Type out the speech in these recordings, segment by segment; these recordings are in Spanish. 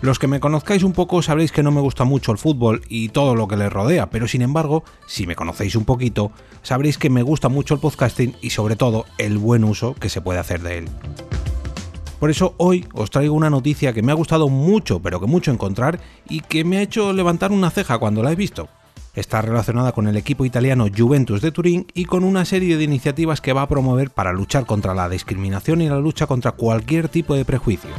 Los que me conozcáis un poco sabréis que no me gusta mucho el fútbol y todo lo que le rodea, pero sin embargo, si me conocéis un poquito, sabréis que me gusta mucho el podcasting y sobre todo el buen uso que se puede hacer de él. Por eso hoy os traigo una noticia que me ha gustado mucho, pero que mucho encontrar y que me ha hecho levantar una ceja cuando la he visto. Está relacionada con el equipo italiano Juventus de Turín y con una serie de iniciativas que va a promover para luchar contra la discriminación y la lucha contra cualquier tipo de prejuicio.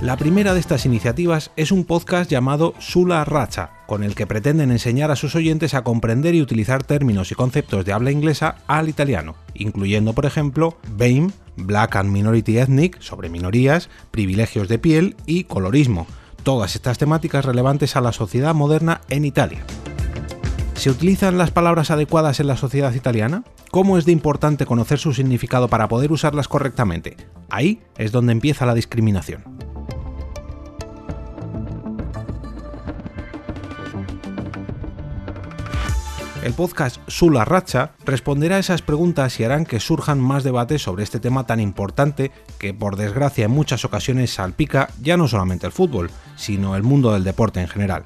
La primera de estas iniciativas es un podcast llamado Sula Racha, con el que pretenden enseñar a sus oyentes a comprender y utilizar términos y conceptos de habla inglesa al italiano, incluyendo por ejemplo BAME, Black and Minority Ethnic, sobre minorías, privilegios de piel y colorismo, todas estas temáticas relevantes a la sociedad moderna en Italia. ¿Se utilizan las palabras adecuadas en la sociedad italiana? ¿Cómo es de importante conocer su significado para poder usarlas correctamente? Ahí es donde empieza la discriminación. El podcast Sula Racha responderá a esas preguntas y harán que surjan más debates sobre este tema tan importante que por desgracia en muchas ocasiones salpica ya no solamente el fútbol, sino el mundo del deporte en general.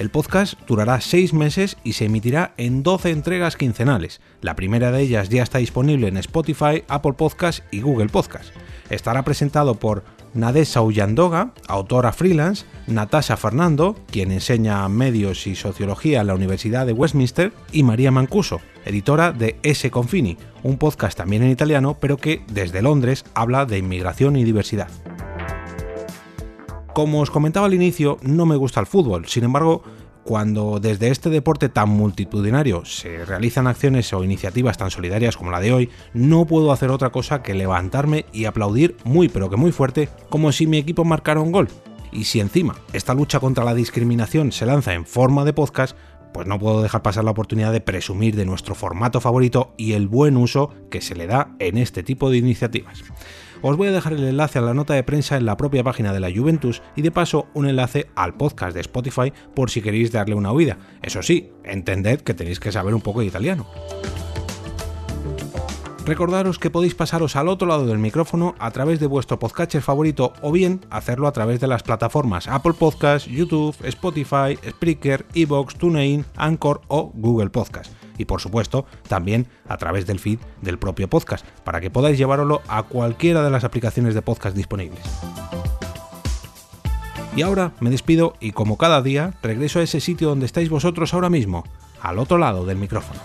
El podcast durará 6 meses y se emitirá en 12 entregas quincenales. La primera de ellas ya está disponible en Spotify, Apple Podcast y Google Podcast. Estará presentado por Nadesa Ullandoga, autora freelance, Natasha Fernando, quien enseña medios y sociología en la Universidad de Westminster, y María Mancuso, editora de S. Confini, un podcast también en italiano, pero que desde Londres habla de inmigración y diversidad. Como os comentaba al inicio, no me gusta el fútbol, sin embargo, cuando desde este deporte tan multitudinario se realizan acciones o iniciativas tan solidarias como la de hoy, no puedo hacer otra cosa que levantarme y aplaudir muy pero que muy fuerte como si mi equipo marcara un gol. Y si encima esta lucha contra la discriminación se lanza en forma de podcast, pues no puedo dejar pasar la oportunidad de presumir de nuestro formato favorito y el buen uso que se le da en este tipo de iniciativas. Os voy a dejar el enlace a la nota de prensa en la propia página de la Juventus y de paso un enlace al podcast de Spotify por si queréis darle una oída. Eso sí, entended que tenéis que saber un poco de italiano. Recordaros que podéis pasaros al otro lado del micrófono a través de vuestro podcatcher favorito o bien hacerlo a través de las plataformas Apple Podcasts, YouTube, Spotify, Spreaker, Evox, TuneIn, Anchor o Google Podcast. Y por supuesto, también a través del feed del propio podcast, para que podáis llevarlo a cualquiera de las aplicaciones de podcast disponibles. Y ahora me despido y como cada día regreso a ese sitio donde estáis vosotros ahora mismo, al otro lado del micrófono.